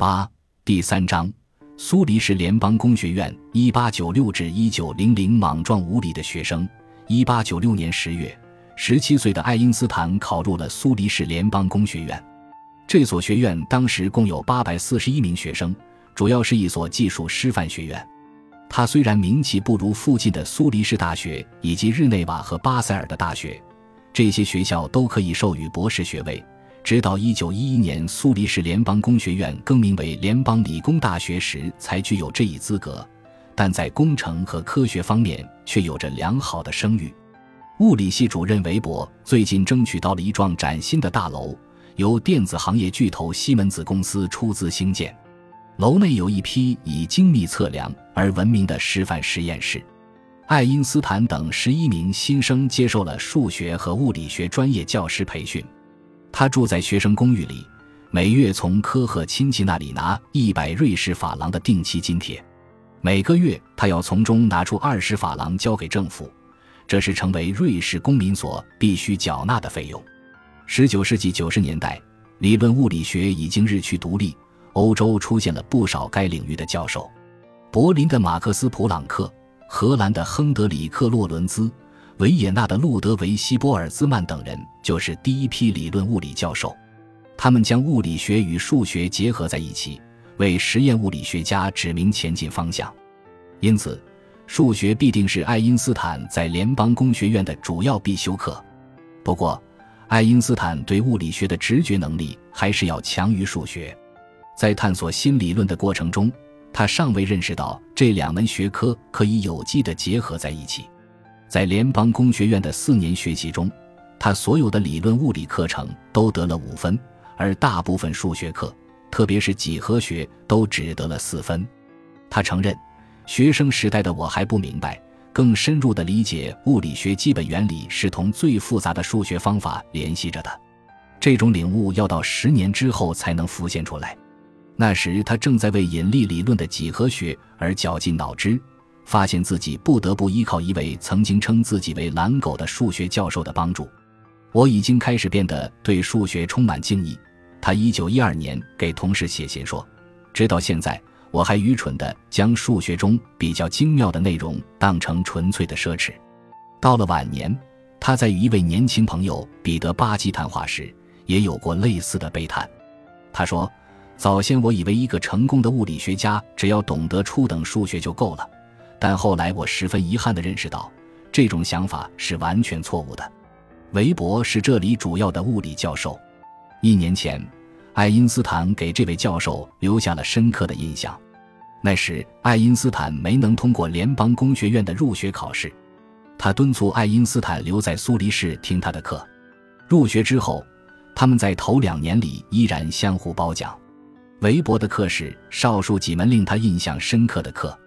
八第三章，苏黎世联邦工学院（一八九六至一九零零）莽撞无理的学生。一八九六年十月，十七岁的爱因斯坦考入了苏黎世联邦工学院。这所学院当时共有八百四十一名学生，主要是一所技术师范学院。它虽然名气不如附近的苏黎世大学以及日内瓦和巴塞尔的大学，这些学校都可以授予博士学位。直到一九一一年，苏黎世联邦工学院更名为联邦理工大学时，才具有这一资格。但在工程和科学方面却有着良好的声誉。物理系主任韦伯最近争取到了一幢崭新的大楼，由电子行业巨头西门子公司出资兴建。楼内有一批以精密测量而闻名的示范实验室。爱因斯坦等十一名新生接受了数学和物理学专业教师培训。他住在学生公寓里，每月从科赫亲戚那里拿一百瑞士法郎的定期津贴，每个月他要从中拿出二十法郎交给政府，这是成为瑞士公民所必须缴纳的费用。十九世纪九十年代，理论物理学已经日趋独立，欧洲出现了不少该领域的教授，柏林的马克思·普朗克，荷兰的亨德里克·洛伦兹。维也纳的路德维希·波尔兹曼等人就是第一批理论物理教授，他们将物理学与数学结合在一起，为实验物理学家指明前进方向。因此，数学必定是爱因斯坦在联邦工学院的主要必修课。不过，爱因斯坦对物理学的直觉能力还是要强于数学。在探索新理论的过程中，他尚未认识到这两门学科可以有机地结合在一起。在联邦工学院的四年学习中，他所有的理论物理课程都得了五分，而大部分数学课，特别是几何学，都只得了四分。他承认，学生时代的我还不明白，更深入的理解物理学基本原理是同最复杂的数学方法联系着的。这种领悟要到十年之后才能浮现出来。那时他正在为引力理论的几何学而绞尽脑汁。发现自己不得不依靠一位曾经称自己为“懒狗”的数学教授的帮助，我已经开始变得对数学充满敬意。他一九一二年给同事写信说：“直到现在，我还愚蠢地将数学中比较精妙的内容当成纯粹的奢侈。”到了晚年，他在与一位年轻朋友彼得·巴基谈话时，也有过类似的悲叹。他说：“早先我以为一个成功的物理学家只要懂得初等数学就够了。”但后来，我十分遗憾地认识到，这种想法是完全错误的。韦伯是这里主要的物理教授。一年前，爱因斯坦给这位教授留下了深刻的印象。那时，爱因斯坦没能通过联邦工学院的入学考试。他敦促爱因斯坦留在苏黎世听他的课。入学之后，他们在头两年里依然相互褒奖。韦伯的课是少数几门令他印象深刻的课。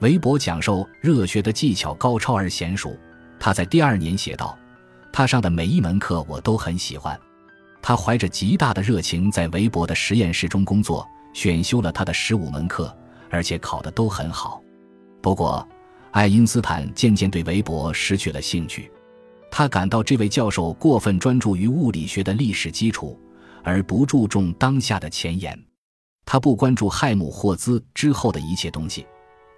韦伯讲授热学的技巧高超而娴熟，他在第二年写道：“他上的每一门课我都很喜欢。”他怀着极大的热情在韦伯的实验室中工作，选修了他的十五门课，而且考得都很好。不过，爱因斯坦渐渐对韦伯失去了兴趣，他感到这位教授过分专注于物理学的历史基础，而不注重当下的前沿。他不关注亥姆霍兹之后的一切东西。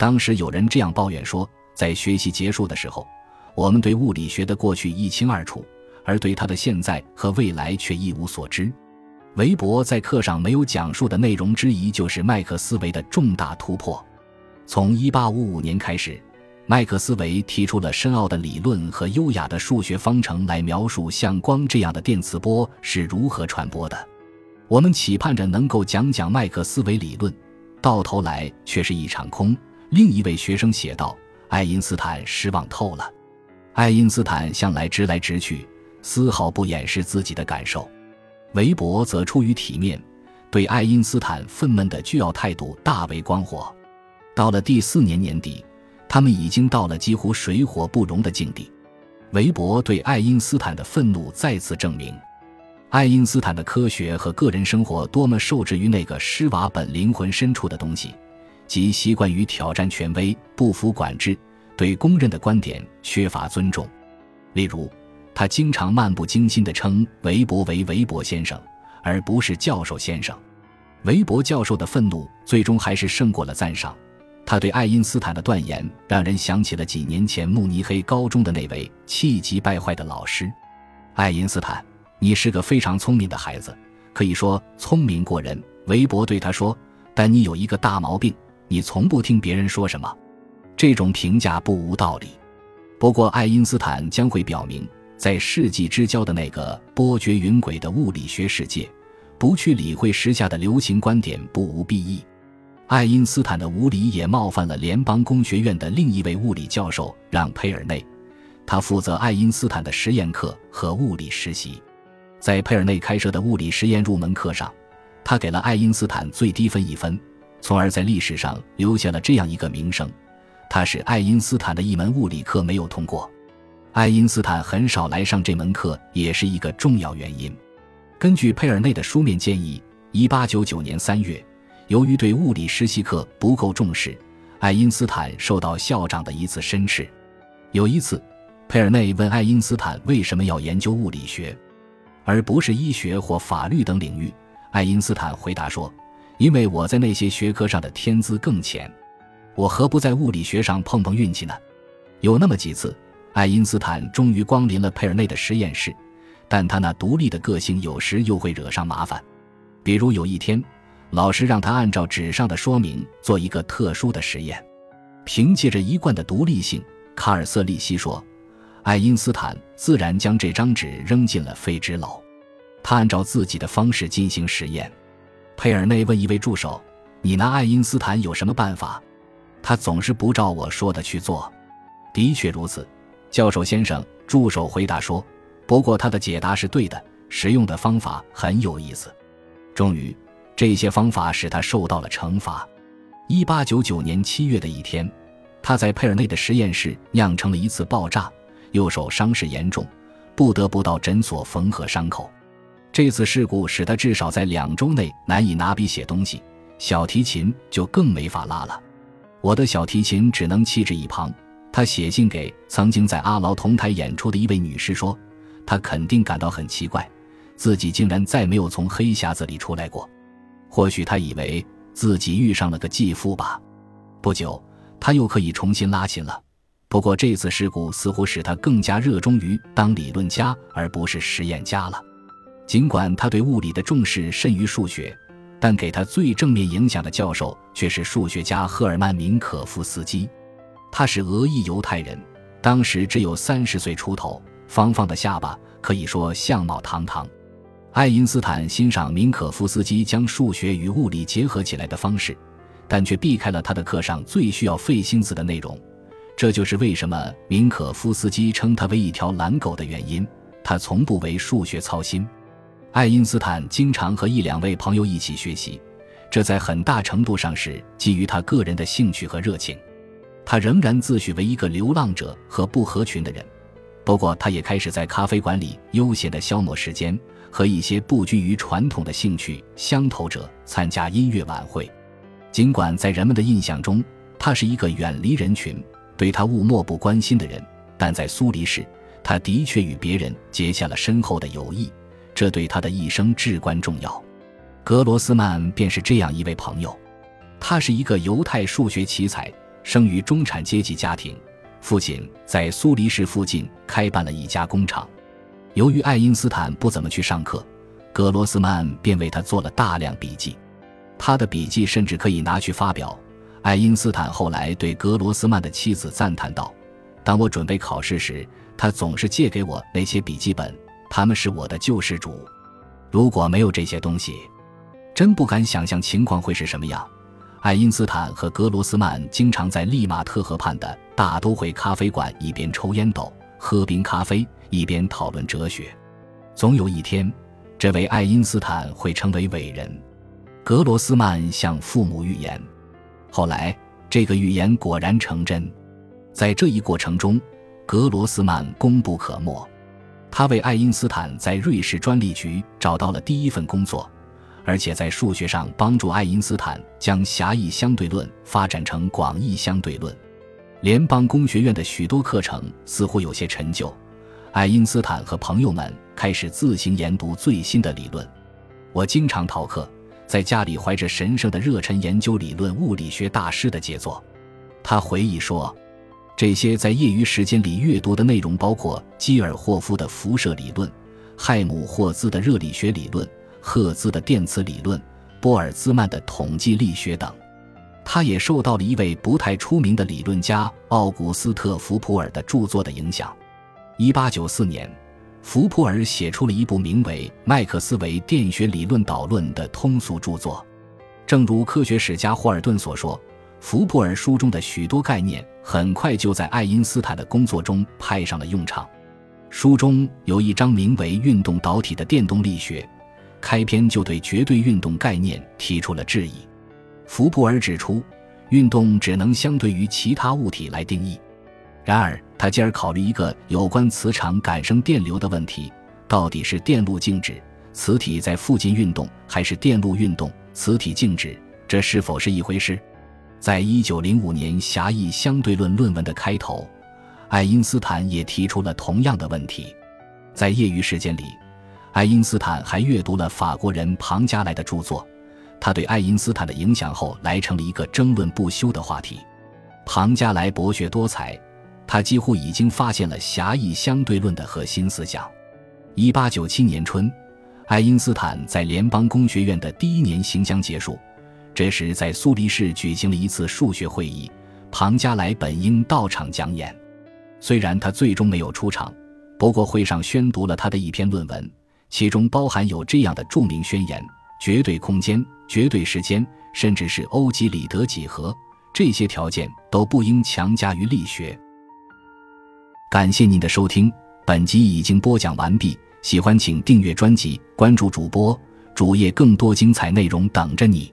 当时有人这样抱怨说，在学习结束的时候，我们对物理学的过去一清二楚，而对它的现在和未来却一无所知。韦伯在课上没有讲述的内容之一，就是麦克斯韦的重大突破。从1855年开始，麦克斯韦提出了深奥的理论和优雅的数学方程来描述像光这样的电磁波是如何传播的。我们期盼着能够讲讲麦克斯韦理论，到头来却是一场空。另一位学生写道：“爱因斯坦失望透了。爱因斯坦向来直来直去，丝毫不掩饰自己的感受。韦伯则出于体面，对爱因斯坦愤懑的倨傲态度大为光火。到了第四年年底，他们已经到了几乎水火不容的境地。韦伯对爱因斯坦的愤怒再次证明，爱因斯坦的科学和个人生活多么受制于那个施瓦本灵魂深处的东西。”即习惯于挑战权威、不服管制，对公认的观点缺乏尊重。例如，他经常漫不经心地称韦伯为韦伯先生，而不是教授先生。韦伯教授的愤怒最终还是胜过了赞赏。他对爱因斯坦的断言让人想起了几年前慕尼黑高中的那位气急败坏的老师。爱因斯坦，你是个非常聪明的孩子，可以说聪明过人。韦伯对他说：“但你有一个大毛病，你从不听别人说什么。”这种评价不无道理。不过，爱因斯坦将会表明，在世纪之交的那个波谲云诡的物理学世界，不去理会时下的流行观点不无裨益。爱因斯坦的无礼也冒犯了联邦工学院的另一位物理教授让·佩尔内，他负责爱因斯坦的实验课和物理实习。在佩尔内开设的物理实验入门课上，他给了爱因斯坦最低分一分，从而在历史上留下了这样一个名声：他是爱因斯坦的一门物理课没有通过。爱因斯坦很少来上这门课也是一个重要原因。根据佩尔内的书面建议，1899年3月。由于对物理实习课不够重视，爱因斯坦受到校长的一次申斥。有一次，佩尔内问爱因斯坦为什么要研究物理学，而不是医学或法律等领域。爱因斯坦回答说：“因为我在那些学科上的天资更浅，我何不在物理学上碰碰运气呢？”有那么几次，爱因斯坦终于光临了佩尔内的实验室，但他那独立的个性有时又会惹上麻烦。比如有一天。老师让他按照纸上的说明做一个特殊的实验。凭借着一贯的独立性，卡尔瑟利希说：“爱因斯坦自然将这张纸扔进了废纸篓。他按照自己的方式进行实验。”佩尔内问一位助手：“你拿爱因斯坦有什么办法？”他总是不照我说的去做。的确如此，教授先生。助手回答说：“不过他的解答是对的，实用的方法很有意思。”终于。这些方法使他受到了惩罚。一八九九年七月的一天，他在佩尔内的实验室酿成了一次爆炸，右手伤势严重，不得不到诊所缝合伤口。这次事故使他至少在两周内难以拿笔写东西，小提琴就更没法拉了。我的小提琴只能弃置一旁。他写信给曾经在阿劳同台演出的一位女士说，他肯定感到很奇怪，自己竟然再没有从黑匣子里出来过。或许他以为自己遇上了个继父吧。不久，他又可以重新拉琴了。不过这次事故似乎使他更加热衷于当理论家而不是实验家了。尽管他对物理的重视甚于数学，但给他最正面影响的教授却是数学家赫尔曼·明可夫斯基。他是俄裔犹太人，当时只有三十岁出头，方方的下巴，可以说相貌堂堂。爱因斯坦欣赏明可夫斯基将数学与物理结合起来的方式，但却避开了他的课上最需要费心思的内容。这就是为什么明可夫斯基称他为一条懒狗的原因。他从不为数学操心。爱因斯坦经常和一两位朋友一起学习，这在很大程度上是基于他个人的兴趣和热情。他仍然自诩为一个流浪者和不合群的人。不过，他也开始在咖啡馆里悠闲地消磨时间，和一些不拘于传统的兴趣相投者参加音乐晚会。尽管在人们的印象中，他是一个远离人群、对他物漠不关心的人，但在苏黎世，他的确与别人结下了深厚的友谊，这对他的一生至关重要。格罗斯曼便是这样一位朋友。他是一个犹太数学奇才，生于中产阶级家庭。父亲在苏黎世附近开办了一家工厂。由于爱因斯坦不怎么去上课，格罗斯曼便为他做了大量笔记。他的笔记甚至可以拿去发表。爱因斯坦后来对格罗斯曼的妻子赞叹道：“当我准备考试时，他总是借给我那些笔记本，他们是我的救世主。如果没有这些东西，真不敢想象情况会是什么样。”爱因斯坦和格罗斯曼经常在利马特河畔的大都会咖啡馆一边抽烟斗、喝冰咖啡，一边讨论哲学。总有一天，这位爱因斯坦会成为伟人。格罗斯曼向父母预言，后来这个预言果然成真。在这一过程中，格罗斯曼功不可没，他为爱因斯坦在瑞士专利局找到了第一份工作。而且在数学上帮助爱因斯坦将狭义相对论发展成广义相对论。联邦工学院的许多课程似乎有些陈旧，爱因斯坦和朋友们开始自行研读最新的理论。我经常逃课，在家里怀着神圣的热忱研究理论物理学大师的杰作。他回忆说，这些在业余时间里阅读的内容包括基尔霍夫的辐射理论、亥姆霍兹的热力学理论、赫兹的电磁理论、波尔兹曼的统计力学等。他也受到了一位不太出名的理论家奥古斯特·福普尔的著作的影响。1894年，福普尔写出了一部名为《麦克斯韦电学理论导论》的通俗著作。正如科学史家霍尔顿所说，福普尔书中的许多概念很快就在爱因斯坦的工作中派上了用场。书中有一章名为“运动导体的电动力学”，开篇就对绝对运动概念提出了质疑。福布尔指出，运动只能相对于其他物体来定义。然而，他进而考虑一个有关磁场感生电流的问题：到底是电路静止，磁体在附近运动，还是电路运动，磁体静止？这是否是一回事？在一九零五年狭义相对论论文的开头，爱因斯坦也提出了同样的问题。在业余时间里，爱因斯坦还阅读了法国人庞加莱的著作。他对爱因斯坦的影响后来成了一个争论不休的话题。庞加莱博学多才，他几乎已经发现了狭义相对论的核心思想。一八九七年春，爱因斯坦在联邦工学院的第一年行将结束，这时在苏黎世举行了一次数学会议，庞加莱本应到场讲演，虽然他最终没有出场，不过会上宣读了他的一篇论文，其中包含有这样的著名宣言：绝对空间。绝对时间，甚至是欧几里得几何，这些条件都不应强加于力学。感谢您的收听，本集已经播讲完毕。喜欢请订阅专辑，关注主播主页，更多精彩内容等着你。